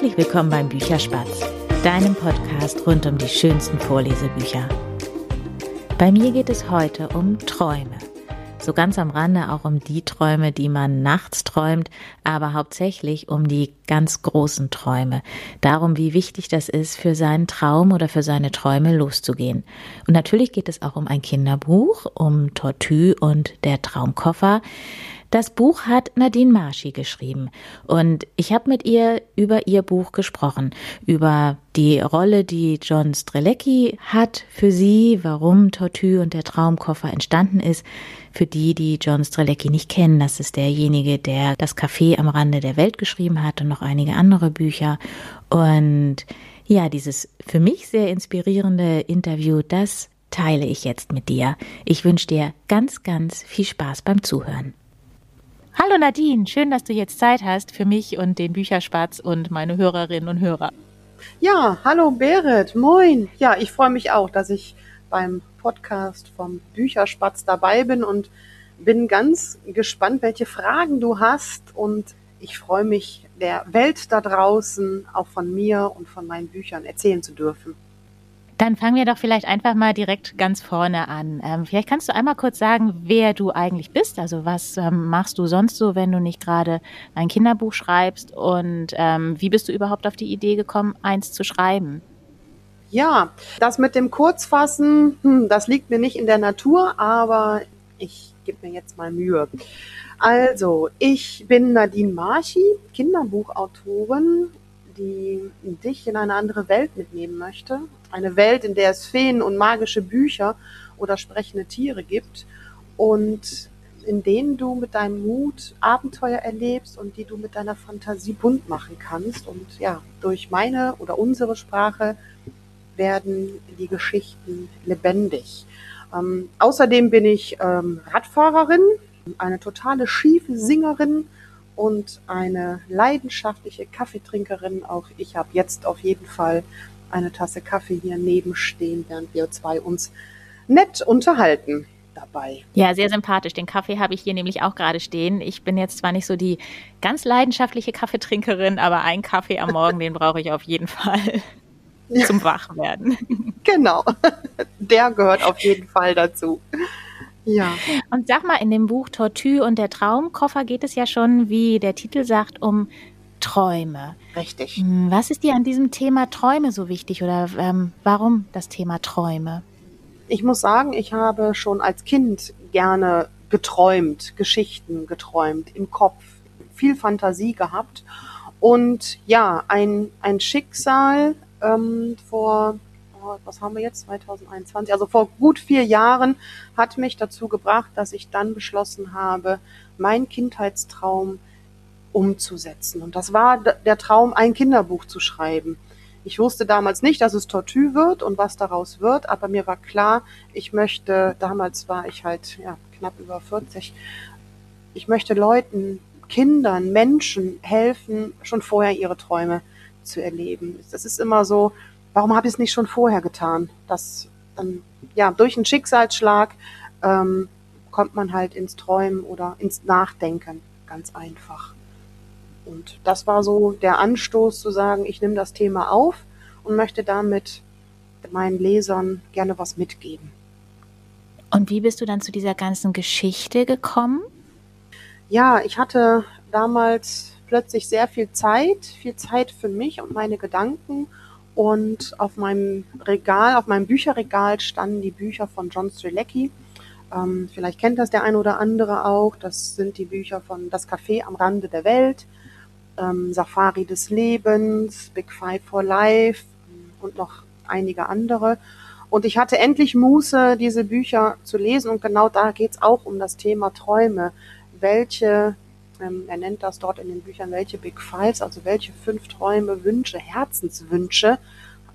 Herzlich willkommen beim Bücherspatz, deinem Podcast rund um die schönsten Vorlesebücher. Bei mir geht es heute um Träume. So ganz am Rande auch um die Träume, die man nachts träumt, aber hauptsächlich um die ganz großen Träume. Darum, wie wichtig das ist, für seinen Traum oder für seine Träume loszugehen. Und natürlich geht es auch um ein Kinderbuch, um Tortue und der Traumkoffer. Das Buch hat Nadine Marschi geschrieben und ich habe mit ihr über ihr Buch gesprochen, über die Rolle, die John Strelecki hat für sie, warum Tortue und der Traumkoffer entstanden ist. Für die, die John Strelecki nicht kennen, das ist derjenige, der das Café am Rande der Welt geschrieben hat und noch einige andere Bücher. Und ja, dieses für mich sehr inspirierende Interview, das teile ich jetzt mit dir. Ich wünsche dir ganz, ganz viel Spaß beim Zuhören. Hallo Nadine, schön, dass du jetzt Zeit hast für mich und den Bücherspatz und meine Hörerinnen und Hörer. Ja, hallo Berit, moin. Ja, ich freue mich auch, dass ich beim Podcast vom Bücherspatz dabei bin und bin ganz gespannt, welche Fragen du hast und ich freue mich, der Welt da draußen auch von mir und von meinen Büchern erzählen zu dürfen. Dann fangen wir doch vielleicht einfach mal direkt ganz vorne an. Ähm, vielleicht kannst du einmal kurz sagen, wer du eigentlich bist. Also was ähm, machst du sonst so, wenn du nicht gerade ein Kinderbuch schreibst? Und ähm, wie bist du überhaupt auf die Idee gekommen, eins zu schreiben? Ja, das mit dem Kurzfassen, hm, das liegt mir nicht in der Natur, aber ich gebe mir jetzt mal Mühe. Also, ich bin Nadine Marchi, Kinderbuchautorin, die dich in eine andere Welt mitnehmen möchte eine Welt, in der es Feen und magische Bücher oder sprechende Tiere gibt und in denen du mit deinem Mut Abenteuer erlebst und die du mit deiner Fantasie bunt machen kannst. Und ja, durch meine oder unsere Sprache werden die Geschichten lebendig. Ähm, außerdem bin ich ähm, Radfahrerin, eine totale schiefe Singerin und eine leidenschaftliche Kaffeetrinkerin. Auch ich habe jetzt auf jeden Fall eine Tasse Kaffee hier nebenstehen, während wir zwei uns nett unterhalten dabei. Ja, sehr sympathisch. Den Kaffee habe ich hier nämlich auch gerade stehen. Ich bin jetzt zwar nicht so die ganz leidenschaftliche Kaffeetrinkerin, aber einen Kaffee am Morgen, den brauche ich auf jeden Fall zum Wachwerden. Genau, der gehört auf jeden Fall dazu. Ja. Und sag mal, in dem Buch Tortue und der Traumkoffer geht es ja schon, wie der Titel sagt, um Träume. Richtig. Hm, was ist dir an diesem Thema Träume so wichtig oder ähm, warum das Thema Träume? Ich muss sagen, ich habe schon als Kind gerne geträumt, Geschichten geträumt, im Kopf, viel Fantasie gehabt. Und ja, ein, ein Schicksal ähm, vor, oh, was haben wir jetzt, 2021, also vor gut vier Jahren hat mich dazu gebracht, dass ich dann beschlossen habe, mein Kindheitstraum umzusetzen. Und das war der Traum, ein Kinderbuch zu schreiben. Ich wusste damals nicht, dass es Tortue wird und was daraus wird, aber mir war klar, ich möchte, damals war ich halt ja, knapp über 40, ich möchte Leuten, Kindern, Menschen helfen, schon vorher ihre Träume zu erleben. Das ist immer so, warum habe ich es nicht schon vorher getan? Das dann, ja, durch einen Schicksalsschlag ähm, kommt man halt ins Träumen oder ins Nachdenken. Ganz einfach. Und das war so der Anstoß zu sagen, ich nehme das Thema auf und möchte damit meinen Lesern gerne was mitgeben. Und wie bist du dann zu dieser ganzen Geschichte gekommen? Ja, ich hatte damals plötzlich sehr viel Zeit, viel Zeit für mich und meine Gedanken. Und auf meinem Regal, auf meinem Bücherregal standen die Bücher von John Strelecki. Ähm, vielleicht kennt das der eine oder andere auch. Das sind die Bücher von Das Café am Rande der Welt, ähm, Safari des Lebens, Big Five for Life und noch einige andere. Und ich hatte endlich Muße, diese Bücher zu lesen. Und genau da geht's auch um das Thema Träume. Welche, ähm, er nennt das dort in den Büchern, welche Big Fives, also welche fünf Träume, Wünsche, Herzenswünsche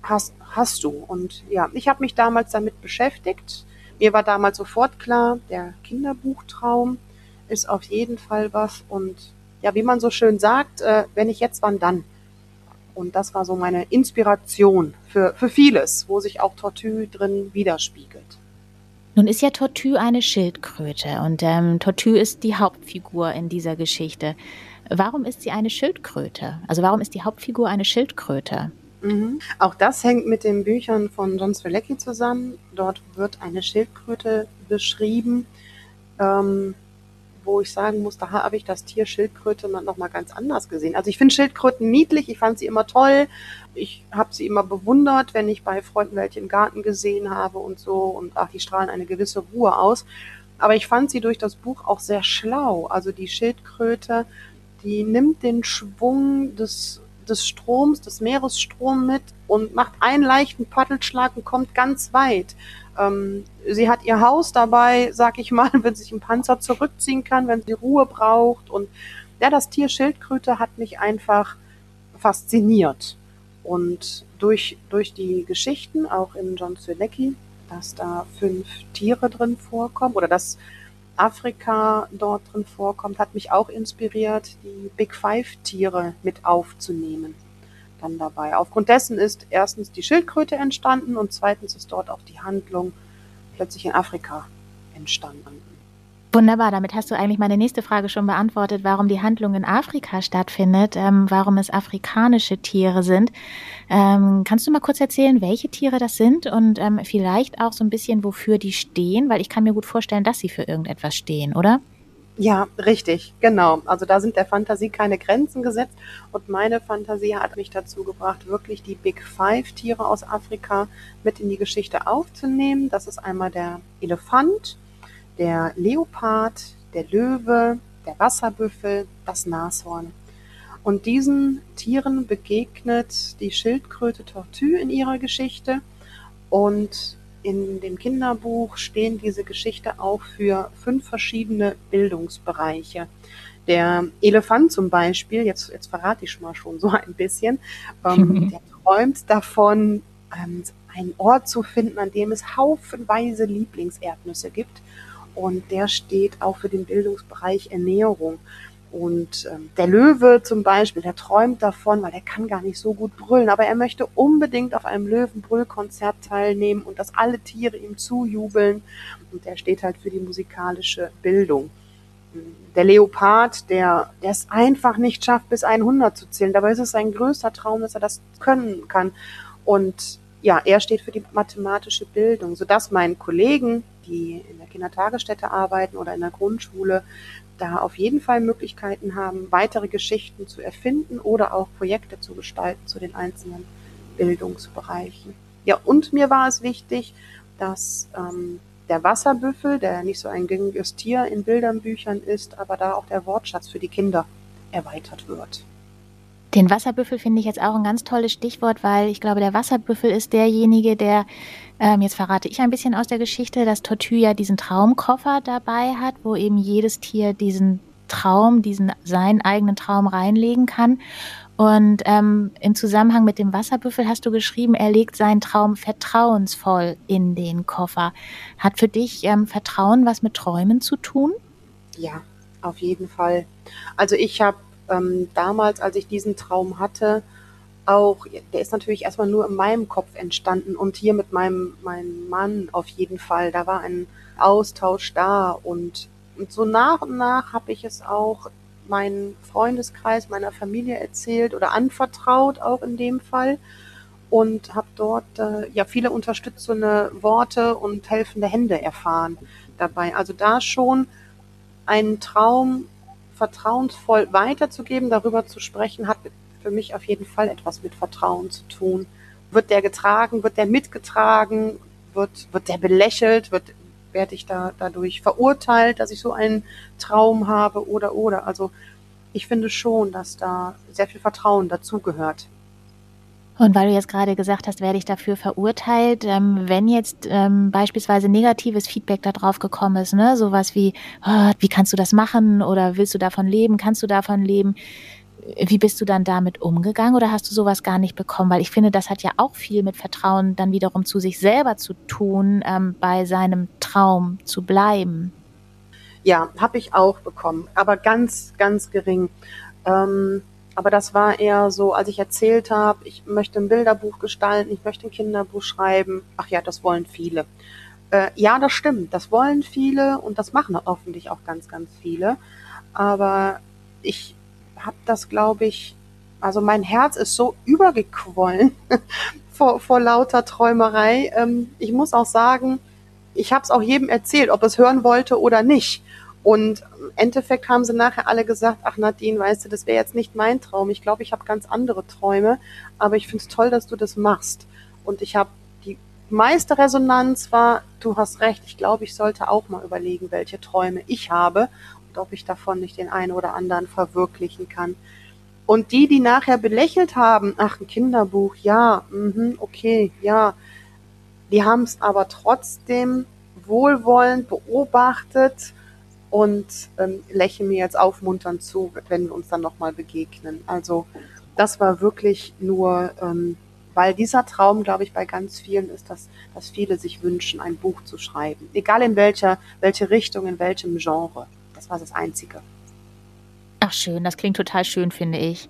hast, hast du? Und ja, ich habe mich damals damit beschäftigt. Mir war damals sofort klar, der Kinderbuchtraum ist auf jeden Fall was. Und ja, wie man so schön sagt, äh, wenn ich jetzt, wann dann? Und das war so meine Inspiration für, für vieles, wo sich auch Tortue drin widerspiegelt. Nun ist ja Tortue eine Schildkröte und ähm, Tortue ist die Hauptfigur in dieser Geschichte. Warum ist sie eine Schildkröte? Also warum ist die Hauptfigur eine Schildkröte? Mhm. Auch das hängt mit den Büchern von John Strzelecki zusammen. Dort wird eine Schildkröte beschrieben, ähm, wo ich sagen muss, da habe ich das Tier Schildkröte noch mal ganz anders gesehen. Also ich finde Schildkröten niedlich, ich fand sie immer toll, ich habe sie immer bewundert, wenn ich bei Freunden welche im Garten gesehen habe und so und ach, die strahlen eine gewisse Ruhe aus. Aber ich fand sie durch das Buch auch sehr schlau. Also die Schildkröte, die nimmt den Schwung des des Stroms, des Meeresstrom mit und macht einen leichten Paddelschlag und kommt ganz weit. Ähm, sie hat ihr Haus dabei, sag ich mal, wenn sie sich im Panzer zurückziehen kann, wenn sie Ruhe braucht. Und ja, das Tier Schildkröte hat mich einfach fasziniert. Und durch, durch die Geschichten, auch in John Strzelecki, dass da fünf Tiere drin vorkommen oder dass Afrika dort drin vorkommt, hat mich auch inspiriert, die Big Five Tiere mit aufzunehmen. Dann dabei. Aufgrund dessen ist erstens die Schildkröte entstanden und zweitens ist dort auch die Handlung plötzlich in Afrika entstanden. Wunderbar, damit hast du eigentlich meine nächste Frage schon beantwortet, warum die Handlung in Afrika stattfindet, ähm, warum es afrikanische Tiere sind. Ähm, kannst du mal kurz erzählen, welche Tiere das sind und ähm, vielleicht auch so ein bisschen, wofür die stehen? Weil ich kann mir gut vorstellen, dass sie für irgendetwas stehen, oder? Ja, richtig, genau. Also da sind der Fantasie keine Grenzen gesetzt und meine Fantasie hat mich dazu gebracht, wirklich die Big Five Tiere aus Afrika mit in die Geschichte aufzunehmen. Das ist einmal der Elefant, der Leopard, der Löwe, der Wasserbüffel, das Nashorn. Und diesen Tieren begegnet die Schildkröte Tortue in ihrer Geschichte. Und in dem Kinderbuch stehen diese Geschichte auch für fünf verschiedene Bildungsbereiche. Der Elefant zum Beispiel, jetzt, jetzt verrate ich mal schon so ein bisschen, ähm, der träumt davon, ähm, einen Ort zu finden, an dem es haufenweise Lieblingserdnüsse gibt und der steht auch für den Bildungsbereich Ernährung. Und ähm, der Löwe zum Beispiel, der träumt davon, weil er kann gar nicht so gut brüllen, aber er möchte unbedingt auf einem Löwenbrüllkonzert teilnehmen und dass alle Tiere ihm zujubeln. Und der steht halt für die musikalische Bildung. Der Leopard, der, der es einfach nicht schafft, bis 100 zu zählen. Dabei ist es sein größter Traum, dass er das können kann. Und ja, er steht für die mathematische Bildung, sodass meinen Kollegen, die in der Kindertagesstätte arbeiten oder in der Grundschule, da auf jeden Fall Möglichkeiten haben, weitere Geschichten zu erfinden oder auch Projekte zu gestalten zu den einzelnen Bildungsbereichen. Ja, und mir war es wichtig, dass ähm, der Wasserbüffel, der nicht so ein gängiges Tier in Bildernbüchern ist, aber da auch der Wortschatz für die Kinder erweitert wird. Den Wasserbüffel finde ich jetzt auch ein ganz tolles Stichwort, weil ich glaube, der Wasserbüffel ist derjenige, der, ähm, jetzt verrate ich ein bisschen aus der Geschichte, dass Tortue ja diesen Traumkoffer dabei hat, wo eben jedes Tier diesen Traum, diesen seinen eigenen Traum reinlegen kann. Und ähm, im Zusammenhang mit dem Wasserbüffel hast du geschrieben, er legt seinen Traum vertrauensvoll in den Koffer. Hat für dich ähm, Vertrauen was mit Träumen zu tun? Ja, auf jeden Fall. Also ich habe ähm, damals, als ich diesen Traum hatte, auch, der ist natürlich erstmal nur in meinem Kopf entstanden und hier mit meinem, meinem Mann auf jeden Fall. Da war ein Austausch da und, und so nach und nach habe ich es auch meinen Freundeskreis, meiner Familie erzählt oder anvertraut, auch in dem Fall. Und habe dort äh, ja viele unterstützende Worte und helfende Hände erfahren dabei. Also da schon einen Traum vertrauensvoll weiterzugeben, darüber zu sprechen, hat für mich auf jeden Fall etwas mit Vertrauen zu tun. Wird der getragen, wird der mitgetragen, wird, wird der belächelt, wird, werde ich da dadurch verurteilt, dass ich so einen Traum habe oder oder. Also ich finde schon, dass da sehr viel Vertrauen dazugehört. Und weil du jetzt gerade gesagt hast, werde ich dafür verurteilt, ähm, wenn jetzt ähm, beispielsweise negatives Feedback darauf gekommen ist, ne, sowas wie, oh, wie kannst du das machen oder willst du davon leben, kannst du davon leben, wie bist du dann damit umgegangen oder hast du sowas gar nicht bekommen? Weil ich finde, das hat ja auch viel mit Vertrauen dann wiederum zu sich selber zu tun, ähm, bei seinem Traum zu bleiben. Ja, habe ich auch bekommen, aber ganz, ganz gering. Ähm aber das war eher so, als ich erzählt habe, ich möchte ein Bilderbuch gestalten, ich möchte ein Kinderbuch schreiben. Ach ja, das wollen viele. Äh, ja, das stimmt, das wollen viele und das machen hoffentlich auch ganz, ganz viele. Aber ich habe das, glaube ich, also mein Herz ist so übergequollen vor, vor lauter Träumerei. Ähm, ich muss auch sagen, ich habe es auch jedem erzählt, ob es hören wollte oder nicht. Und im Endeffekt haben sie nachher alle gesagt, ach Nadine, weißt du, das wäre jetzt nicht mein Traum. Ich glaube, ich habe ganz andere Träume, aber ich finde es toll, dass du das machst. Und ich habe die meiste Resonanz war, du hast recht, ich glaube, ich sollte auch mal überlegen, welche Träume ich habe und ob ich davon nicht den einen oder anderen verwirklichen kann. Und die, die nachher belächelt haben, ach, ein Kinderbuch, ja, mh, okay, ja, die haben es aber trotzdem wohlwollend beobachtet und ähm, lächeln mir jetzt aufmunternd zu, wenn wir uns dann nochmal begegnen. Also das war wirklich nur, ähm, weil dieser Traum, glaube ich, bei ganz vielen ist, dass, dass viele sich wünschen, ein Buch zu schreiben. Egal in welcher, welche Richtung, in welchem Genre. Das war das Einzige. Ach schön, das klingt total schön, finde ich.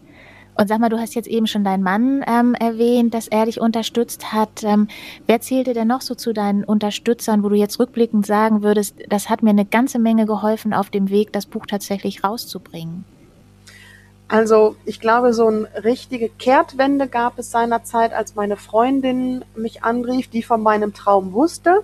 Und sag mal, du hast jetzt eben schon deinen Mann ähm, erwähnt, dass er dich unterstützt hat. Ähm, wer zählte denn noch so zu deinen Unterstützern, wo du jetzt rückblickend sagen würdest, das hat mir eine ganze Menge geholfen auf dem Weg, das Buch tatsächlich rauszubringen? Also ich glaube, so eine richtige Kehrtwende gab es seinerzeit, als meine Freundin mich anrief, die von meinem Traum wusste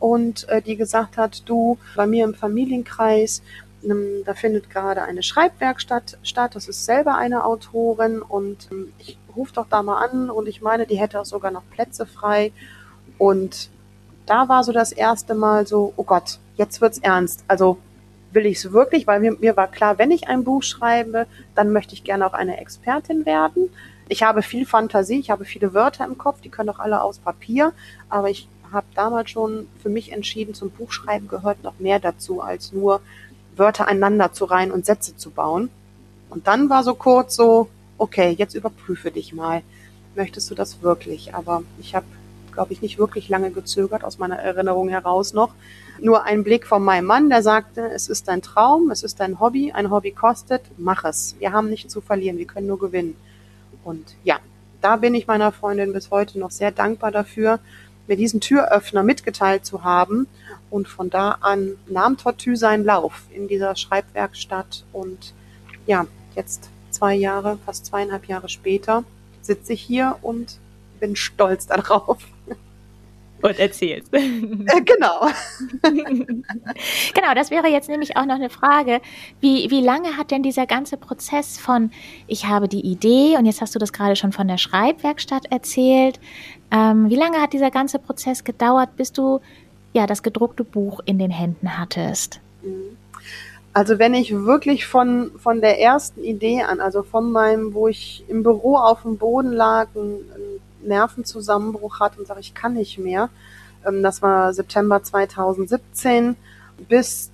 und äh, die gesagt hat, du, bei mir im Familienkreis, ähm, da findet gerade eine Schreibwerkstatt statt. Das ist selber eine Autorin und ähm, ich rufe doch da mal an und ich meine, die hätte auch sogar noch Plätze frei. Und da war so das erste Mal so, oh Gott, jetzt wird's ernst. Also will ich es wirklich, weil mir, mir war klar, wenn ich ein Buch schreibe, dann möchte ich gerne auch eine Expertin werden. Ich habe viel Fantasie, ich habe viele Wörter im Kopf, die können auch alle aus Papier, aber ich habe damals schon für mich entschieden, zum Buchschreiben gehört noch mehr dazu, als nur Wörter einander zu reihen und Sätze zu bauen. Und dann war so kurz so, okay, jetzt überprüfe dich mal. Möchtest du das wirklich? Aber ich habe, glaube ich, nicht wirklich lange gezögert, aus meiner Erinnerung heraus noch. Nur ein Blick von meinem Mann, der sagte, es ist dein Traum, es ist dein Hobby, ein Hobby kostet, mach es. Wir haben nichts zu verlieren, wir können nur gewinnen. Und ja, da bin ich meiner Freundin bis heute noch sehr dankbar dafür, mir diesen Türöffner mitgeteilt zu haben. Und von da an nahm Tortue seinen Lauf in dieser Schreibwerkstatt. Und ja, jetzt zwei Jahre, fast zweieinhalb Jahre später, sitze ich hier und bin stolz darauf. Und erzählst. Äh, genau. genau, das wäre jetzt nämlich auch noch eine Frage. Wie, wie lange hat denn dieser ganze Prozess von, ich habe die Idee und jetzt hast du das gerade schon von der Schreibwerkstatt erzählt. Ähm, wie lange hat dieser ganze Prozess gedauert, bis du ja das gedruckte Buch in den Händen hattest? Also wenn ich wirklich von, von der ersten Idee an, also von meinem, wo ich im Büro auf dem Boden lag, einen Nervenzusammenbruch hatte und sage, ich kann nicht mehr, ähm, das war September 2017, bis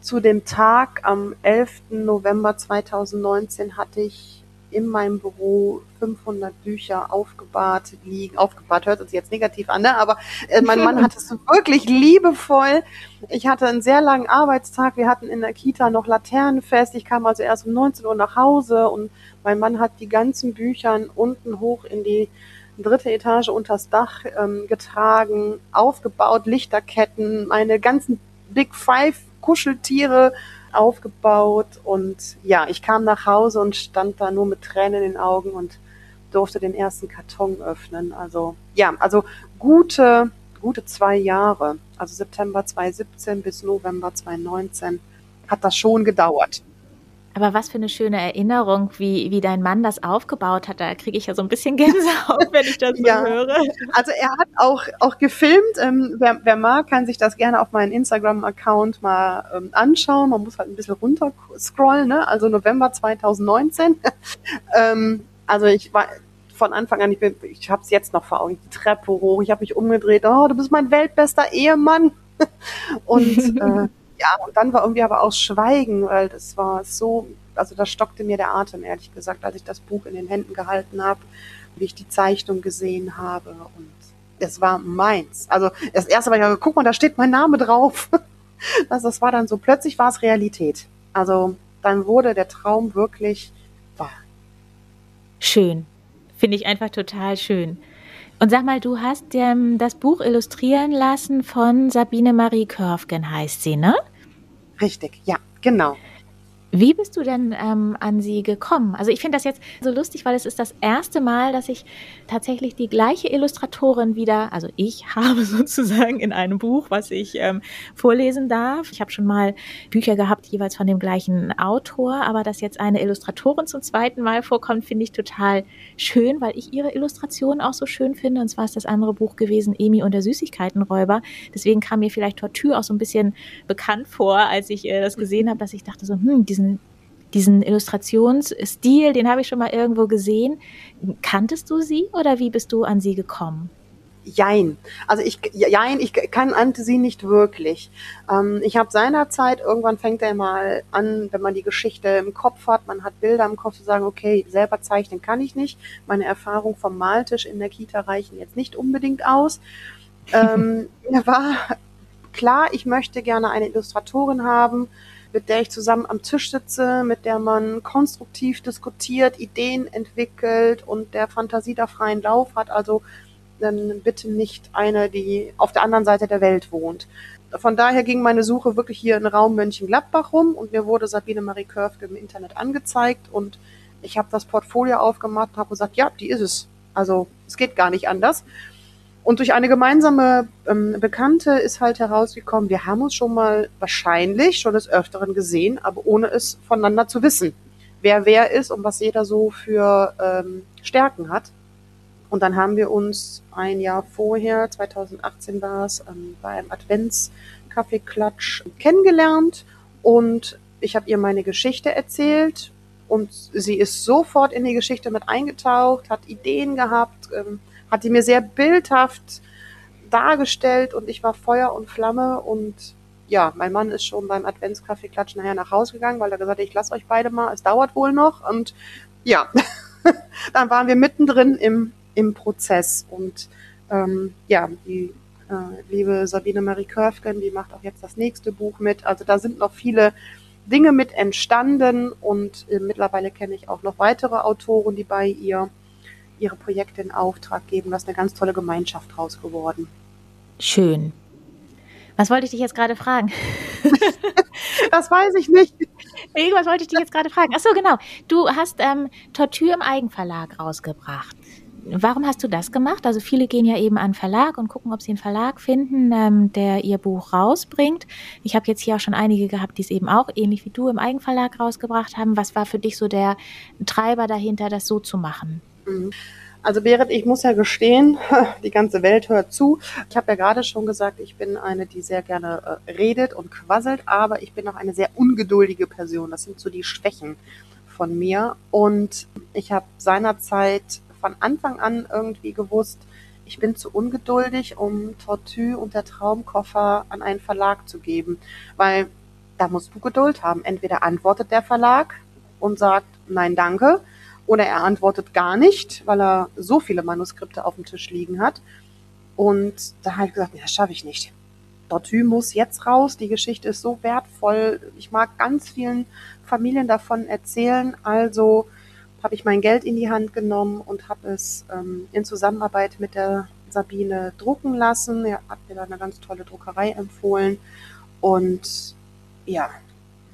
zu dem Tag am 11. November 2019 hatte ich in meinem Büro 500 Bücher aufgebahrt liegen. Aufgebahrt hört sich jetzt negativ an, ne? aber äh, mein Mann hat es wirklich liebevoll. Ich hatte einen sehr langen Arbeitstag. Wir hatten in der Kita noch Laternenfest. Ich kam also erst um 19 Uhr nach Hause und mein Mann hat die ganzen Bücher unten hoch in die dritte Etage unters Dach ähm, getragen, aufgebaut, Lichterketten, meine ganzen Big Five Kuscheltiere aufgebaut und ja, ich kam nach Hause und stand da nur mit Tränen in den Augen und durfte den ersten Karton öffnen. Also ja, also gute, gute zwei Jahre, also September 2017 bis November 2019 hat das schon gedauert. Aber was für eine schöne Erinnerung, wie, wie dein Mann das aufgebaut hat. Da kriege ich ja so ein bisschen Gänsehaut, wenn ich das so ja. höre. Also er hat auch, auch gefilmt. Ähm, wer, wer mag, kann sich das gerne auf meinen Instagram-Account mal ähm, anschauen. Man muss halt ein bisschen runter scrollen. Ne? Also November 2019. ähm, also ich war von Anfang an, ich, bin, ich habe es jetzt noch vor Augen, die Treppe hoch. Ich habe mich umgedreht. Oh, du bist mein weltbester Ehemann. Und äh, ja, und dann war irgendwie aber auch Schweigen, weil das war so, also da stockte mir der Atem, ehrlich gesagt, als ich das Buch in den Händen gehalten habe, wie ich die Zeichnung gesehen habe und es war meins. Also das erste war ja, guck mal, da steht mein Name drauf. Also das war dann so, plötzlich war es Realität. Also dann wurde der Traum wirklich wahr. Schön. Finde ich einfach total schön. Und sag mal, du hast ähm, das Buch illustrieren lassen von Sabine Marie Körfgen, heißt sie, ne? Richtig, ja, genau. Wie bist du denn ähm, an sie gekommen? Also ich finde das jetzt so lustig, weil es ist das erste Mal, dass ich tatsächlich die gleiche Illustratorin wieder, also ich habe sozusagen in einem Buch, was ich ähm, vorlesen darf. Ich habe schon mal Bücher gehabt, jeweils von dem gleichen Autor, aber dass jetzt eine Illustratorin zum zweiten Mal vorkommt, finde ich total schön, weil ich ihre Illustrationen auch so schön finde. Und zwar ist das andere Buch gewesen, Emi und der Süßigkeitenräuber. Deswegen kam mir vielleicht Tortue auch so ein bisschen bekannt vor, als ich äh, das gesehen habe, dass ich dachte so, hm, diesen diesen, diesen Illustrationsstil, den habe ich schon mal irgendwo gesehen. Kanntest du sie oder wie bist du an sie gekommen? Jein. Also ich, jein, ich kannte sie nicht wirklich. Ähm, ich habe seinerzeit, irgendwann fängt er mal an, wenn man die Geschichte im Kopf hat, man hat Bilder im Kopf zu sagen, okay, selber zeichnen kann ich nicht. Meine Erfahrung vom Maltisch in der Kita reichen jetzt nicht unbedingt aus. ähm, mir war klar, ich möchte gerne eine Illustratorin haben, mit der ich zusammen am Tisch sitze, mit der man konstruktiv diskutiert, Ideen entwickelt und der Fantasie da freien Lauf hat. Also dann bitte nicht eine, die auf der anderen Seite der Welt wohnt. Von daher ging meine Suche wirklich hier in Raum Mönchengladbach rum und mir wurde Sabine Marie Körfke im Internet angezeigt und ich habe das Portfolio aufgemacht und habe gesagt, ja, die ist es. Also es geht gar nicht anders. Und durch eine gemeinsame ähm, Bekannte ist halt herausgekommen, wir haben uns schon mal wahrscheinlich schon des Öfteren gesehen, aber ohne es voneinander zu wissen, wer wer ist und was jeder so für ähm, Stärken hat. Und dann haben wir uns ein Jahr vorher, 2018 war es, ähm, bei einem Advents-Kaffeeklatsch kennengelernt und ich habe ihr meine Geschichte erzählt und sie ist sofort in die Geschichte mit eingetaucht, hat Ideen gehabt, ähm, hat die mir sehr bildhaft dargestellt und ich war Feuer und Flamme und ja, mein Mann ist schon beim Adventskaffeeklatsch nachher nach Hause gegangen, weil er gesagt hat, ich lasse euch beide mal, es dauert wohl noch und ja, dann waren wir mittendrin im, im Prozess und ähm, ja, die äh, liebe Sabine Marie Körfgen, die macht auch jetzt das nächste Buch mit, also da sind noch viele Dinge mit entstanden und äh, mittlerweile kenne ich auch noch weitere Autoren, die bei ihr ihre Projekte in Auftrag geben. Da ist eine ganz tolle Gemeinschaft draus geworden. Schön. Was wollte ich dich jetzt gerade fragen? das weiß ich nicht. Irgendwas wollte ich dich jetzt gerade fragen. Ach so, genau. Du hast ähm, Tortue im Eigenverlag rausgebracht. Warum hast du das gemacht? Also viele gehen ja eben an Verlag und gucken, ob sie einen Verlag finden, ähm, der ihr Buch rausbringt. Ich habe jetzt hier auch schon einige gehabt, die es eben auch ähnlich wie du im Eigenverlag rausgebracht haben. Was war für dich so der Treiber dahinter, das so zu machen? Mhm. Also Berit, ich muss ja gestehen, die ganze Welt hört zu. Ich habe ja gerade schon gesagt, ich bin eine, die sehr gerne äh, redet und quasselt, aber ich bin auch eine sehr ungeduldige Person. Das sind so die Schwächen von mir. Und ich habe seinerzeit von Anfang an irgendwie gewusst, ich bin zu ungeduldig, um Tortue und der Traumkoffer an einen Verlag zu geben. Weil da musst du Geduld haben. Entweder antwortet der Verlag und sagt, nein, danke oder er antwortet gar nicht, weil er so viele Manuskripte auf dem Tisch liegen hat. Und da habe ich gesagt, nee, das schaffe ich nicht. Tortue muss jetzt raus. Die Geschichte ist so wertvoll. Ich mag ganz vielen Familien davon erzählen. Also habe ich mein Geld in die Hand genommen und habe es ähm, in Zusammenarbeit mit der Sabine drucken lassen. Er hat mir da eine ganz tolle Druckerei empfohlen. Und ja,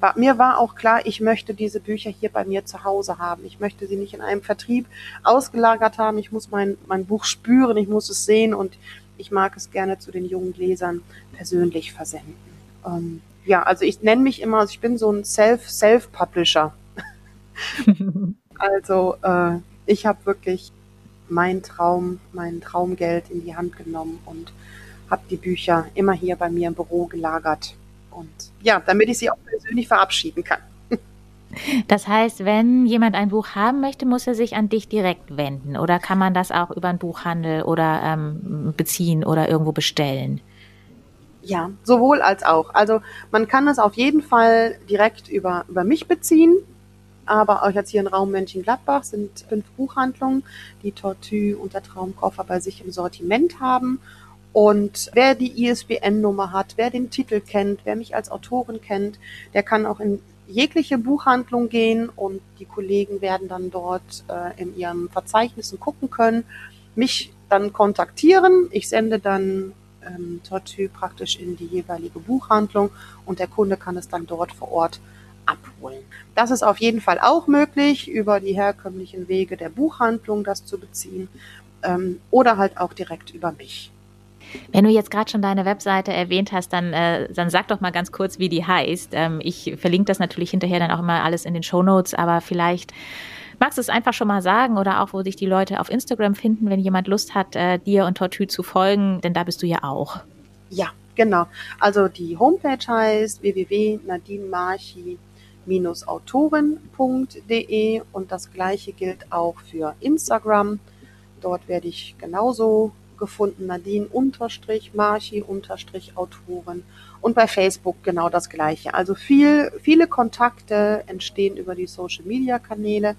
war, mir war auch klar, ich möchte diese Bücher hier bei mir zu Hause haben. Ich möchte sie nicht in einem Vertrieb ausgelagert haben. Ich muss mein, mein Buch spüren, ich muss es sehen und ich mag es gerne zu den jungen Lesern persönlich versenden. Ähm, ja, also ich nenne mich immer, also ich bin so ein Self, Self-Publisher. also äh, ich habe wirklich meinen Traum, mein Traumgeld in die Hand genommen und habe die Bücher immer hier bei mir im Büro gelagert. Und ja, damit ich sie auch persönlich verabschieden kann. Das heißt, wenn jemand ein Buch haben möchte, muss er sich an dich direkt wenden oder kann man das auch über einen Buchhandel oder ähm, beziehen oder irgendwo bestellen? Ja, sowohl als auch. Also man kann es auf jeden Fall direkt über, über mich beziehen, aber auch jetzt hier in Raum Mönchengladbach sind fünf Buchhandlungen, die Tortue und der Traumkoffer bei sich im Sortiment haben und wer die ISBN-Nummer hat, wer den Titel kennt, wer mich als Autorin kennt, der kann auch in jegliche Buchhandlung gehen und die Kollegen werden dann dort äh, in ihren Verzeichnissen gucken können, mich dann kontaktieren. Ich sende dann ähm, Tortue praktisch in die jeweilige Buchhandlung und der Kunde kann es dann dort vor Ort abholen. Das ist auf jeden Fall auch möglich, über die herkömmlichen Wege der Buchhandlung das zu beziehen ähm, oder halt auch direkt über mich. Wenn du jetzt gerade schon deine Webseite erwähnt hast, dann, äh, dann sag doch mal ganz kurz, wie die heißt. Ähm, ich verlinke das natürlich hinterher dann auch immer alles in den Show Notes, aber vielleicht magst du es einfach schon mal sagen oder auch, wo sich die Leute auf Instagram finden, wenn jemand Lust hat, äh, dir und Tortue zu folgen, denn da bist du ja auch. Ja, genau. Also die Homepage heißt www.nadinemarchi-autorin.de und das gleiche gilt auch für Instagram. Dort werde ich genauso gefunden, Nadine-Marchi-Autoren und bei Facebook genau das gleiche. Also viel, viele Kontakte entstehen über die Social-Media-Kanäle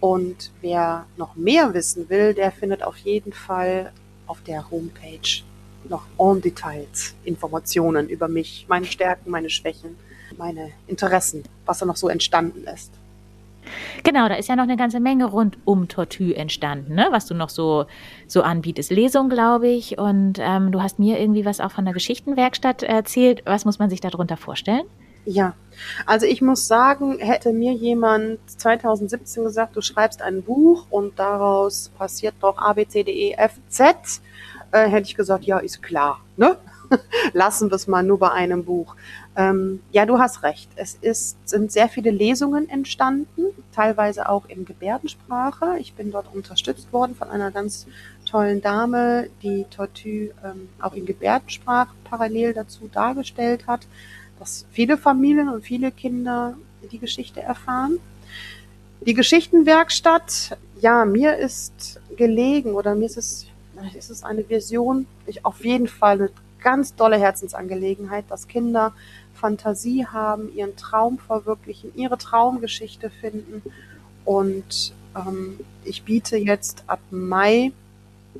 und wer noch mehr wissen will, der findet auf jeden Fall auf der Homepage noch en Details Informationen über mich, meine Stärken, meine Schwächen, meine Interessen, was da noch so entstanden ist. Genau, da ist ja noch eine ganze Menge rund um Tortue entstanden, ne? was du noch so, so anbietest. Lesung, glaube ich. Und ähm, du hast mir irgendwie was auch von der Geschichtenwerkstatt erzählt. Was muss man sich darunter vorstellen? Ja, also ich muss sagen, hätte mir jemand 2017 gesagt, du schreibst ein Buch und daraus passiert doch A, B, C, D, E, F, Z, äh, hätte ich gesagt, ja, ist klar. Ne? Lassen wir es mal nur bei einem Buch. Ähm, ja, du hast recht. Es ist, sind sehr viele Lesungen entstanden, teilweise auch in Gebärdensprache. Ich bin dort unterstützt worden von einer ganz tollen Dame, die Tortue ähm, auch in Gebärdensprache parallel dazu dargestellt hat, dass viele Familien und viele Kinder die Geschichte erfahren. Die Geschichtenwerkstatt, ja, mir ist gelegen oder mir ist es, ist eine Vision, ich auf jeden Fall eine ganz dolle Herzensangelegenheit, dass Kinder Fantasie haben, ihren Traum verwirklichen, ihre Traumgeschichte finden. Und ähm, ich biete jetzt ab Mai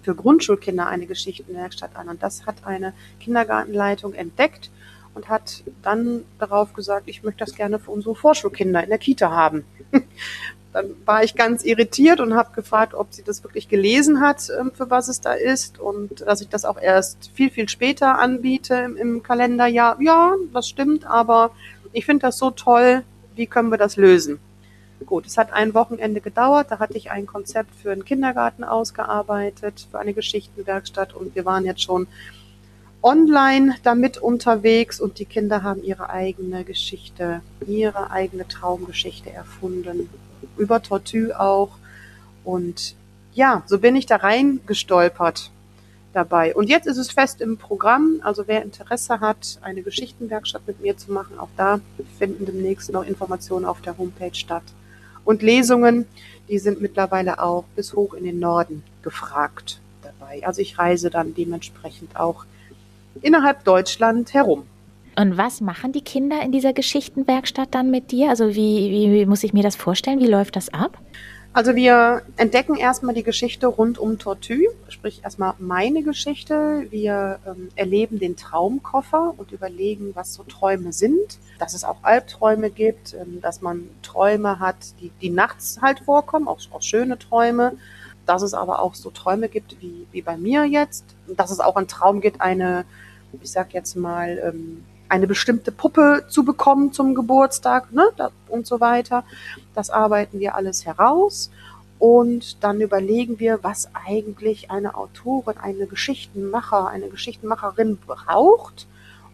für Grundschulkinder eine Geschichtenwerkstatt an. Und das hat eine Kindergartenleitung entdeckt und hat dann darauf gesagt, ich möchte das gerne für unsere Vorschulkinder in der Kita haben. Dann war ich ganz irritiert und habe gefragt, ob sie das wirklich gelesen hat, ähm, für was es da ist und dass ich das auch erst viel, viel später anbiete im, im Kalenderjahr. Ja, das stimmt, aber ich finde das so toll. Wie können wir das lösen? Gut, es hat ein Wochenende gedauert. Da hatte ich ein Konzept für einen Kindergarten ausgearbeitet, für eine Geschichtenwerkstatt und wir waren jetzt schon online damit unterwegs und die Kinder haben ihre eigene Geschichte, ihre eigene Traumgeschichte erfunden über Tortue auch. Und ja, so bin ich da reingestolpert dabei. Und jetzt ist es fest im Programm. Also wer Interesse hat, eine Geschichtenwerkstatt mit mir zu machen, auch da finden demnächst noch Informationen auf der Homepage statt. Und Lesungen, die sind mittlerweile auch bis hoch in den Norden gefragt dabei. Also ich reise dann dementsprechend auch innerhalb Deutschland herum. Und was machen die Kinder in dieser Geschichtenwerkstatt dann mit dir? Also wie, wie, wie muss ich mir das vorstellen? Wie läuft das ab? Also wir entdecken erstmal die Geschichte rund um Tortue, sprich erstmal meine Geschichte. Wir ähm, erleben den Traumkoffer und überlegen, was so Träume sind. Dass es auch Albträume gibt, ähm, dass man Träume hat, die, die nachts halt vorkommen, auch, auch schöne Träume. Dass es aber auch so Träume gibt wie, wie bei mir jetzt. Dass es auch einen Traum gibt, eine, ich sag jetzt mal, ähm, eine bestimmte Puppe zu bekommen zum Geburtstag ne, und so weiter. Das arbeiten wir alles heraus und dann überlegen wir, was eigentlich eine Autorin, eine Geschichtenmacher, eine Geschichtenmacherin braucht,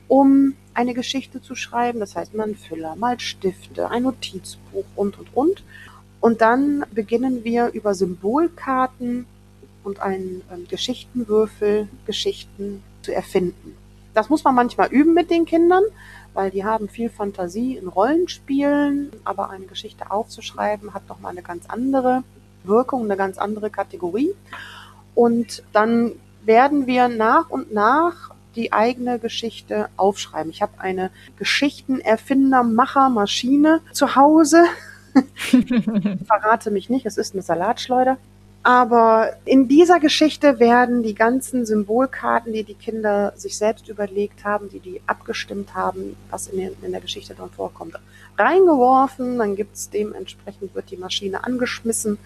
um eine Geschichte zu schreiben. Das heißt, man Füller, mal Stifte, ein Notizbuch und, und, und. Und dann beginnen wir über Symbolkarten und einen ähm, Geschichtenwürfel Geschichten zu erfinden. Das muss man manchmal üben mit den Kindern, weil die haben viel Fantasie in Rollenspielen, aber eine Geschichte aufzuschreiben hat nochmal eine ganz andere Wirkung, eine ganz andere Kategorie. Und dann werden wir nach und nach die eigene Geschichte aufschreiben. Ich habe eine Geschichtenerfinder-Macher-Maschine zu Hause. Verrate mich nicht, es ist eine Salatschleuder. Aber in dieser Geschichte werden die ganzen Symbolkarten, die die Kinder sich selbst überlegt haben, die die abgestimmt haben, was in, den, in der Geschichte dann vorkommt, reingeworfen. Dann gibt's dementsprechend, wird die Maschine angeschmissen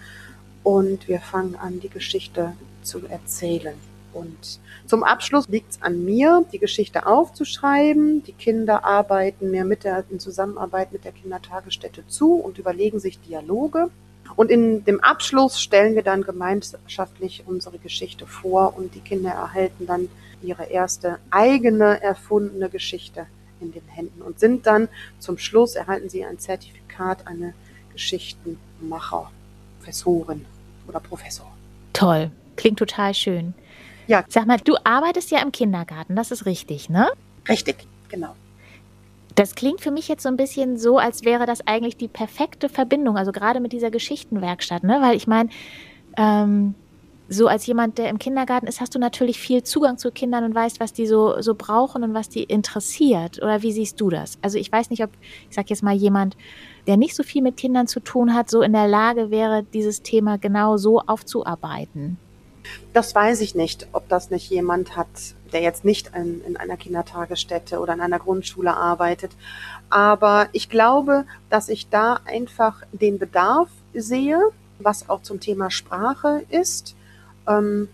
und wir fangen an, die Geschichte zu erzählen. Und zum Abschluss liegt es an mir, die Geschichte aufzuschreiben. Die Kinder arbeiten mir mit der, in Zusammenarbeit mit der Kindertagesstätte zu und überlegen sich Dialoge. Und in dem Abschluss stellen wir dann gemeinschaftlich unsere Geschichte vor und die Kinder erhalten dann ihre erste eigene erfundene Geschichte in den Händen und sind dann zum Schluss erhalten sie ein Zertifikat, eine Geschichtenmacher, Professorin oder Professor. Toll, klingt total schön. Ja. Sag mal, du arbeitest ja im Kindergarten, das ist richtig, ne? Richtig, genau. Das klingt für mich jetzt so ein bisschen so, als wäre das eigentlich die perfekte Verbindung, also gerade mit dieser Geschichtenwerkstatt, ne? Weil ich meine, ähm, so als jemand, der im Kindergarten ist, hast du natürlich viel Zugang zu Kindern und weißt, was die so, so brauchen und was die interessiert. Oder wie siehst du das? Also ich weiß nicht, ob, ich sag jetzt mal, jemand, der nicht so viel mit Kindern zu tun hat, so in der Lage wäre, dieses Thema genau so aufzuarbeiten. Das weiß ich nicht, ob das nicht jemand hat, der jetzt nicht in, in, einer Kindertagesstätte oder in einer Grundschule arbeitet. Aber ich glaube, dass ich da einfach den Bedarf sehe, was auch zum Thema Sprache ist. Ähm,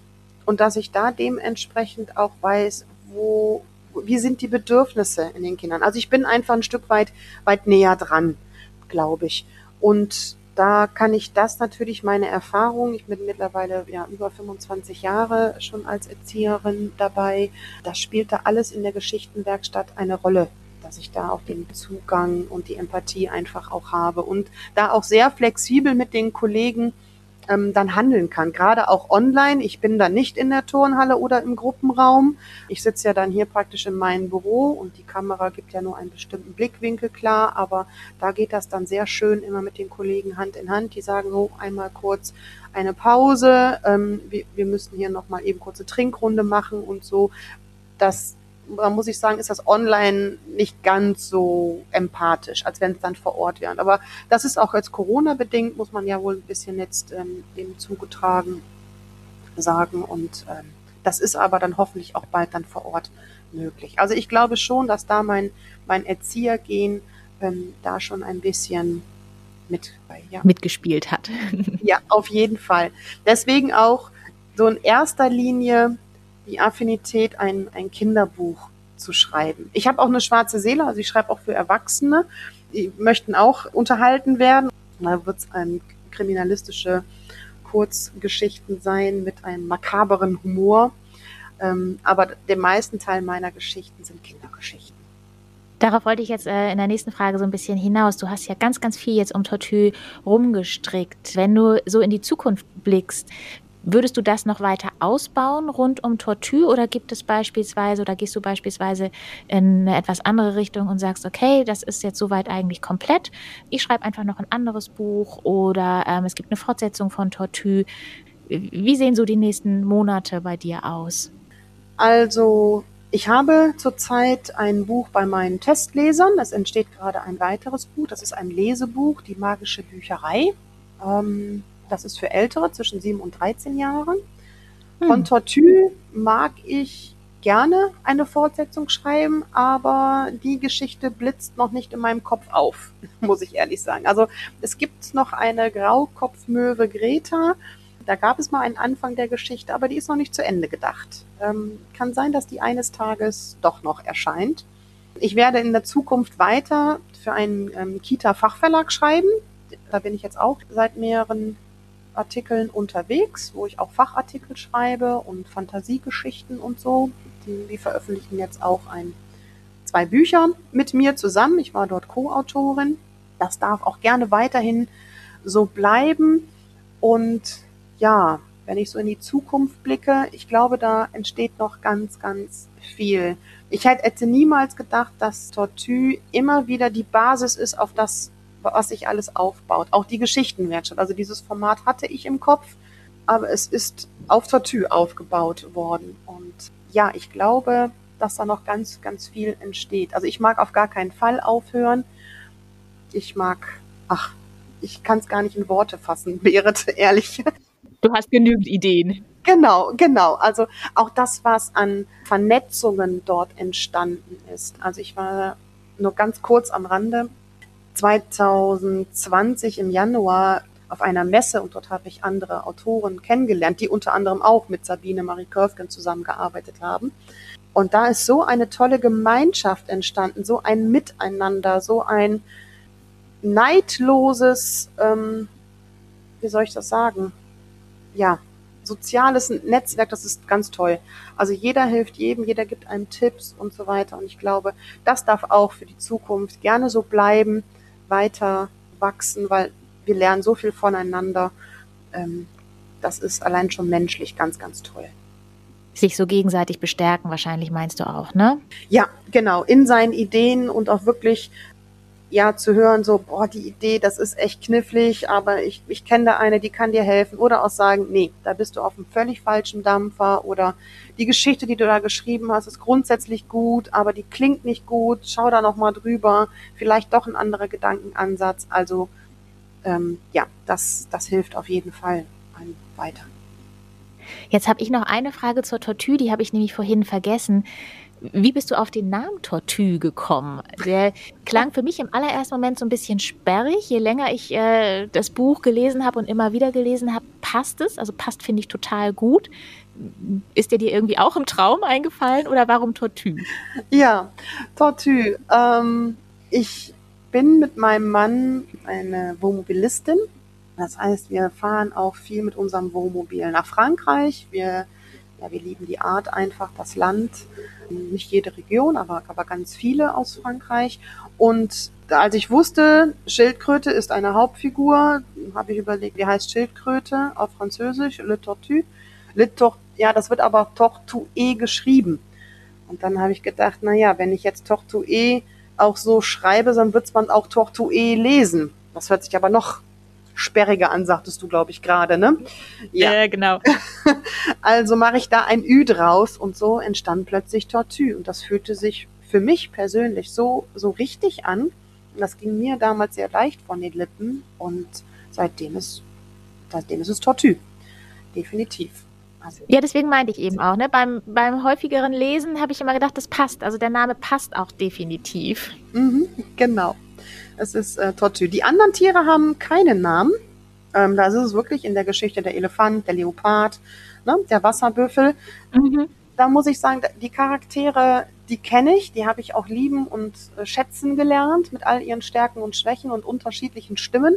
und dass ich da dementsprechend auch weiß, wo, wie sind die Bedürfnisse in den Kindern. Also ich bin einfach ein Stück weit, weit näher dran, glaube ich. Und da kann ich das natürlich meine Erfahrung, ich bin mittlerweile ja über 25 Jahre schon als Erzieherin dabei, das spielte alles in der Geschichtenwerkstatt eine Rolle, dass ich da auch den Zugang und die Empathie einfach auch habe und da auch sehr flexibel mit den Kollegen ähm, dann handeln kann. Gerade auch online. Ich bin dann nicht in der Turnhalle oder im Gruppenraum. Ich sitze ja dann hier praktisch in meinem Büro und die Kamera gibt ja nur einen bestimmten Blickwinkel klar, aber da geht das dann sehr schön immer mit den Kollegen Hand in Hand. Die sagen so einmal kurz eine Pause. Ähm, wir, wir müssen hier nochmal eben kurze Trinkrunde machen und so. Das da muss ich sagen, ist das online nicht ganz so empathisch, als wenn es dann vor Ort wäre. Aber das ist auch jetzt Corona-bedingt, muss man ja wohl ein bisschen jetzt ähm, dem zugetragen sagen. Und ähm, das ist aber dann hoffentlich auch bald dann vor Ort möglich. Also ich glaube schon, dass da mein, mein Erziehergehen ähm, da schon ein bisschen mit, ja. mitgespielt hat. ja, auf jeden Fall. Deswegen auch so in erster Linie die Affinität, ein, ein Kinderbuch zu schreiben. Ich habe auch eine schwarze Seele, also ich schreibe auch für Erwachsene. Die möchten auch unterhalten werden. Da wird es ein kriminalistische Kurzgeschichten sein mit einem makaberen Humor. Ähm, aber der meisten Teil meiner Geschichten sind Kindergeschichten. Darauf wollte ich jetzt äh, in der nächsten Frage so ein bisschen hinaus. Du hast ja ganz, ganz viel jetzt um Tortue rumgestrickt. Wenn du so in die Zukunft blickst, Würdest du das noch weiter ausbauen rund um Tortue oder gibt es beispielsweise oder gehst du beispielsweise in eine etwas andere Richtung und sagst, okay, das ist jetzt soweit eigentlich komplett. Ich schreibe einfach noch ein anderes Buch oder ähm, es gibt eine Fortsetzung von Tortue. Wie sehen so die nächsten Monate bei dir aus? Also ich habe zurzeit ein Buch bei meinen Testlesern. Es entsteht gerade ein weiteres Buch. Das ist ein Lesebuch, die magische Bücherei. Ähm, das ist für Ältere zwischen 7 und 13 Jahren. Hm. Von Tortue mag ich gerne eine Fortsetzung schreiben, aber die Geschichte blitzt noch nicht in meinem Kopf auf, muss ich ehrlich sagen. Also es gibt noch eine Graukopfmöwe Greta. Da gab es mal einen Anfang der Geschichte, aber die ist noch nicht zu Ende gedacht. Ähm, kann sein, dass die eines Tages doch noch erscheint. Ich werde in der Zukunft weiter für einen ähm, Kita-Fachverlag schreiben. Da bin ich jetzt auch seit mehreren Artikeln unterwegs, wo ich auch Fachartikel schreibe und Fantasiegeschichten und so. Die, die veröffentlichen jetzt auch ein, zwei Bücher mit mir zusammen. Ich war dort Co-Autorin. Das darf auch gerne weiterhin so bleiben. Und ja, wenn ich so in die Zukunft blicke, ich glaube, da entsteht noch ganz, ganz viel. Ich hätte niemals gedacht, dass Tortue immer wieder die Basis ist, auf das was sich alles aufbaut. Auch die Geschichtenwerkstatt. Also dieses Format hatte ich im Kopf, aber es ist auf Tortue aufgebaut worden. Und ja, ich glaube, dass da noch ganz, ganz viel entsteht. Also ich mag auf gar keinen Fall aufhören. Ich mag, ach, ich kann es gar nicht in Worte fassen, Berit, ehrlich. Du hast genügend Ideen. Genau, genau. Also auch das, was an Vernetzungen dort entstanden ist. Also ich war nur ganz kurz am Rande 2020 im Januar auf einer Messe und dort habe ich andere Autoren kennengelernt, die unter anderem auch mit Sabine Marie Körfgen zusammengearbeitet haben. Und da ist so eine tolle Gemeinschaft entstanden, so ein Miteinander, so ein neidloses, ähm, wie soll ich das sagen? Ja, soziales Netzwerk, das ist ganz toll. Also jeder hilft jedem, jeder gibt einem Tipps und so weiter. Und ich glaube, das darf auch für die Zukunft gerne so bleiben, weiter wachsen, weil wir lernen so viel voneinander. Ähm, das ist allein schon menschlich ganz, ganz toll. Sich so gegenseitig bestärken, wahrscheinlich meinst du auch, ne? Ja, genau. In seinen Ideen und auch wirklich ja zu hören, so, boah, die Idee, das ist echt knifflig, aber ich, ich kenne da eine, die kann dir helfen. Oder auch sagen, nee, da bist du auf einem völlig falschen Dampfer oder die Geschichte, die du da geschrieben hast, ist grundsätzlich gut, aber die klingt nicht gut, schau da nochmal drüber, vielleicht doch ein anderer Gedankenansatz. Also ähm, ja, das, das hilft auf jeden Fall einem weiter. Jetzt habe ich noch eine Frage zur Tortue, die habe ich nämlich vorhin vergessen. Wie bist du auf den Namen Tortue gekommen? Der klang für mich im allerersten Moment so ein bisschen sperrig. Je länger ich äh, das Buch gelesen habe und immer wieder gelesen habe, passt es. Also passt, finde ich, total gut. Ist der dir irgendwie auch im Traum eingefallen oder warum Tortue? Ja, Tortue. Ähm, ich bin mit meinem Mann eine Wohnmobilistin. Das heißt, wir fahren auch viel mit unserem Wohnmobil nach Frankreich. Wir, ja, wir lieben die Art einfach, das Land. Nicht jede Region, aber, aber ganz viele aus Frankreich. Und als ich wusste, Schildkröte ist eine Hauptfigur, habe ich überlegt, wie heißt Schildkröte auf Französisch? Le Tortue. Le Tor ja, das wird aber Tortue geschrieben. Und dann habe ich gedacht, na ja, wenn ich jetzt Tortue auch so schreibe, dann wird man auch Tortue lesen. Das hört sich aber noch sperriger an, sagtest du, glaube ich, gerade, ne? Ja, äh, genau. also mache ich da ein Ü draus und so entstand plötzlich Tortue. Und das fühlte sich für mich persönlich so, so richtig an. Und das ging mir damals sehr leicht von den Lippen und seitdem ist, seitdem ist es Tortue. Definitiv. Also ja, deswegen meinte ich eben auch. Ne? Beim, beim häufigeren Lesen habe ich immer gedacht, das passt. Also der Name passt auch definitiv. Mhm, genau. Es ist äh, Tortue. Die anderen Tiere haben keinen Namen. Ähm, da ist es wirklich in der Geschichte der Elefant, der Leopard, ne, der Wasserbüffel. Mhm. Da muss ich sagen, die Charaktere, die kenne ich, die habe ich auch lieben und äh, schätzen gelernt mit all ihren Stärken und Schwächen und unterschiedlichen Stimmen.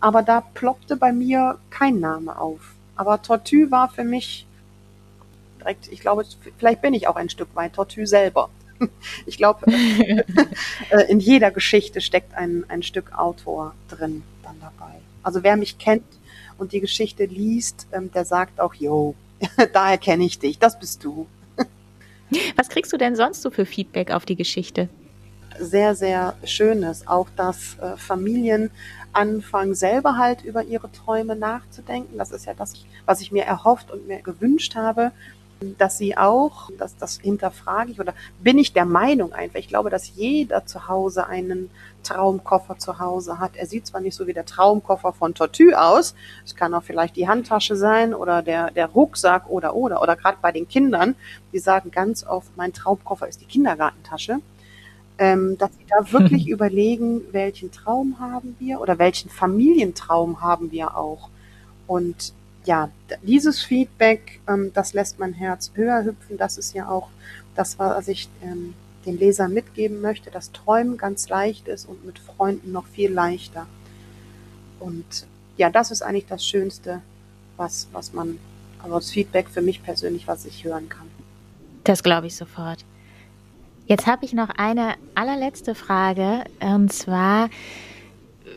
Aber da ploppte bei mir kein Name auf. Aber Tortue war für mich direkt, ich glaube, vielleicht bin ich auch ein Stück weit Tortue selber. Ich glaube, äh, in jeder Geschichte steckt ein, ein Stück Autor drin dann dabei. Also wer mich kennt und die Geschichte liest, ähm, der sagt auch, yo, da erkenne ich dich, das bist du. Was kriegst du denn sonst so für Feedback auf die Geschichte? Sehr, sehr schönes. Auch dass äh, Familien anfangen, selber halt über ihre Träume nachzudenken. Das ist ja das, was ich mir erhofft und mir gewünscht habe, dass sie auch, dass das hinterfrage ich oder bin ich der Meinung einfach. Ich glaube, dass jeder zu Hause einen Traumkoffer zu Hause hat. Er sieht zwar nicht so wie der Traumkoffer von Tortue aus, es kann auch vielleicht die Handtasche sein oder der, der Rucksack oder oder oder gerade bei den Kindern, die sagen ganz oft, mein Traumkoffer ist die Kindergartentasche ähm, dass sie da wirklich überlegen, welchen Traum haben wir oder welchen Familientraum haben wir auch. Und ja, dieses Feedback, ähm, das lässt mein Herz höher hüpfen. Das ist ja auch das, was ich ähm, den Lesern mitgeben möchte, dass Träumen ganz leicht ist und mit Freunden noch viel leichter. Und ja, das ist eigentlich das Schönste, was, was man, also das Feedback für mich persönlich, was ich hören kann. Das glaube ich sofort. Jetzt habe ich noch eine allerletzte Frage, und zwar,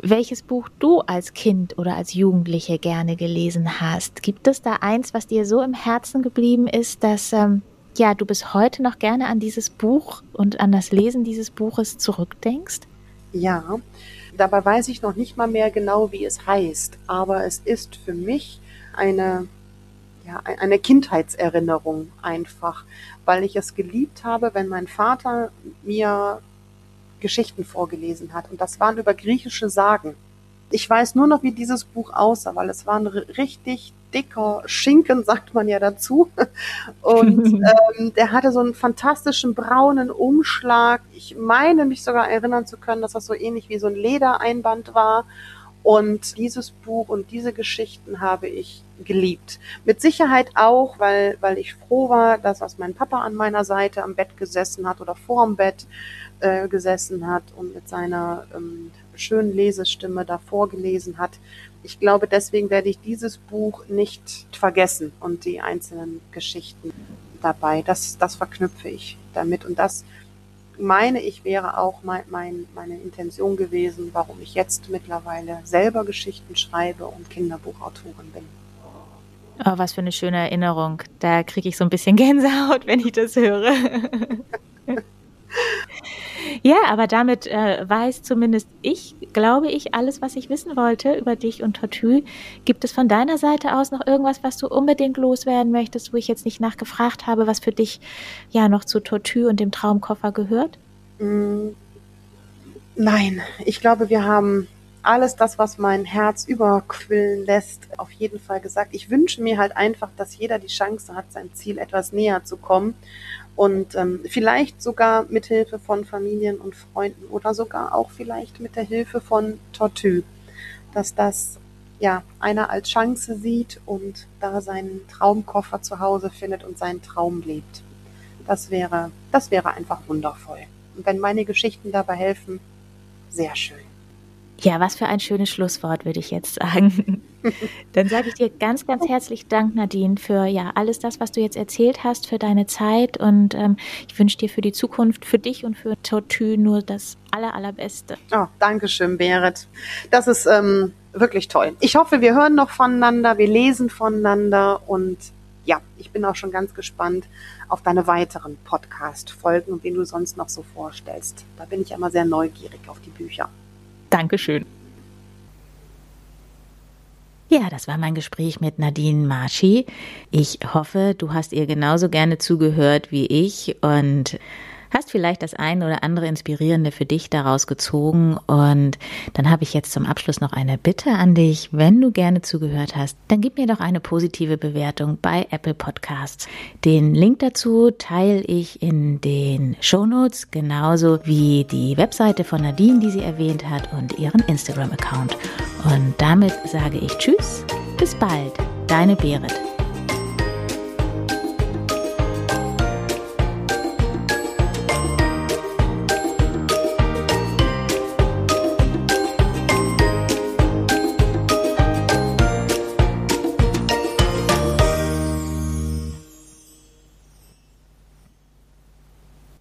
welches Buch du als Kind oder als Jugendliche gerne gelesen hast. Gibt es da eins, was dir so im Herzen geblieben ist, dass ähm, ja, du bis heute noch gerne an dieses Buch und an das Lesen dieses Buches zurückdenkst? Ja, dabei weiß ich noch nicht mal mehr genau, wie es heißt, aber es ist für mich eine ja, eine Kindheitserinnerung einfach, weil ich es geliebt habe, wenn mein Vater mir Geschichten vorgelesen hat. Und das waren über griechische Sagen. Ich weiß nur noch, wie dieses Buch aussah, weil es war ein richtig dicker Schinken, sagt man ja dazu. Und ähm, der hatte so einen fantastischen braunen Umschlag. Ich meine mich sogar erinnern zu können, dass das so ähnlich wie so ein Ledereinband war. Und dieses Buch und diese Geschichten habe ich geliebt. Mit Sicherheit auch, weil, weil ich froh war, dass als mein Papa an meiner Seite am Bett gesessen hat oder vor dem Bett äh, gesessen hat und mit seiner ähm, schönen Lesestimme davor gelesen hat. Ich glaube, deswegen werde ich dieses Buch nicht vergessen und die einzelnen Geschichten dabei. Das, das verknüpfe ich damit und das meine ich, wäre auch mein, mein, meine Intention gewesen, warum ich jetzt mittlerweile selber Geschichten schreibe und Kinderbuchautorin bin. Oh, was für eine schöne Erinnerung. Da kriege ich so ein bisschen Gänsehaut, wenn ich das höre. ja, aber damit äh, weiß zumindest ich, glaube ich, alles, was ich wissen wollte über dich und Tortue. Gibt es von deiner Seite aus noch irgendwas, was du unbedingt loswerden möchtest, wo ich jetzt nicht nachgefragt habe, was für dich ja noch zu Tortue und dem Traumkoffer gehört? Mm, nein, ich glaube, wir haben alles das, was mein Herz überquillen lässt, auf jeden Fall gesagt. Ich wünsche mir halt einfach, dass jeder die Chance hat, seinem Ziel etwas näher zu kommen und ähm, vielleicht sogar mit Hilfe von Familien und Freunden oder sogar auch vielleicht mit der Hilfe von Tortue, dass das ja einer als Chance sieht und da seinen Traumkoffer zu Hause findet und seinen Traum lebt. Das wäre, das wäre einfach wundervoll. Und wenn meine Geschichten dabei helfen, sehr schön. Ja, was für ein schönes Schlusswort, würde ich jetzt sagen. Dann sage ich dir ganz, ganz herzlich Dank, Nadine, für ja alles das, was du jetzt erzählt hast, für deine Zeit und ähm, ich wünsche dir für die Zukunft, für dich und für Tortue nur das aller, allerbeste. Oh, Dankeschön, Berit. Das ist ähm, wirklich toll. Ich hoffe, wir hören noch voneinander, wir lesen voneinander und ja, ich bin auch schon ganz gespannt auf deine weiteren Podcast-Folgen und wen du sonst noch so vorstellst. Da bin ich immer sehr neugierig auf die Bücher. Dankeschön. Ja, das war mein Gespräch mit Nadine Marschi. Ich hoffe, du hast ihr genauso gerne zugehört wie ich und hast vielleicht das ein oder andere Inspirierende für dich daraus gezogen. Und dann habe ich jetzt zum Abschluss noch eine Bitte an dich. Wenn du gerne zugehört hast, dann gib mir doch eine positive Bewertung bei Apple Podcasts. Den Link dazu teile ich in den Show Notes, genauso wie die Webseite von Nadine, die sie erwähnt hat, und ihren Instagram-Account. Und damit sage ich Tschüss, bis bald, deine Berit.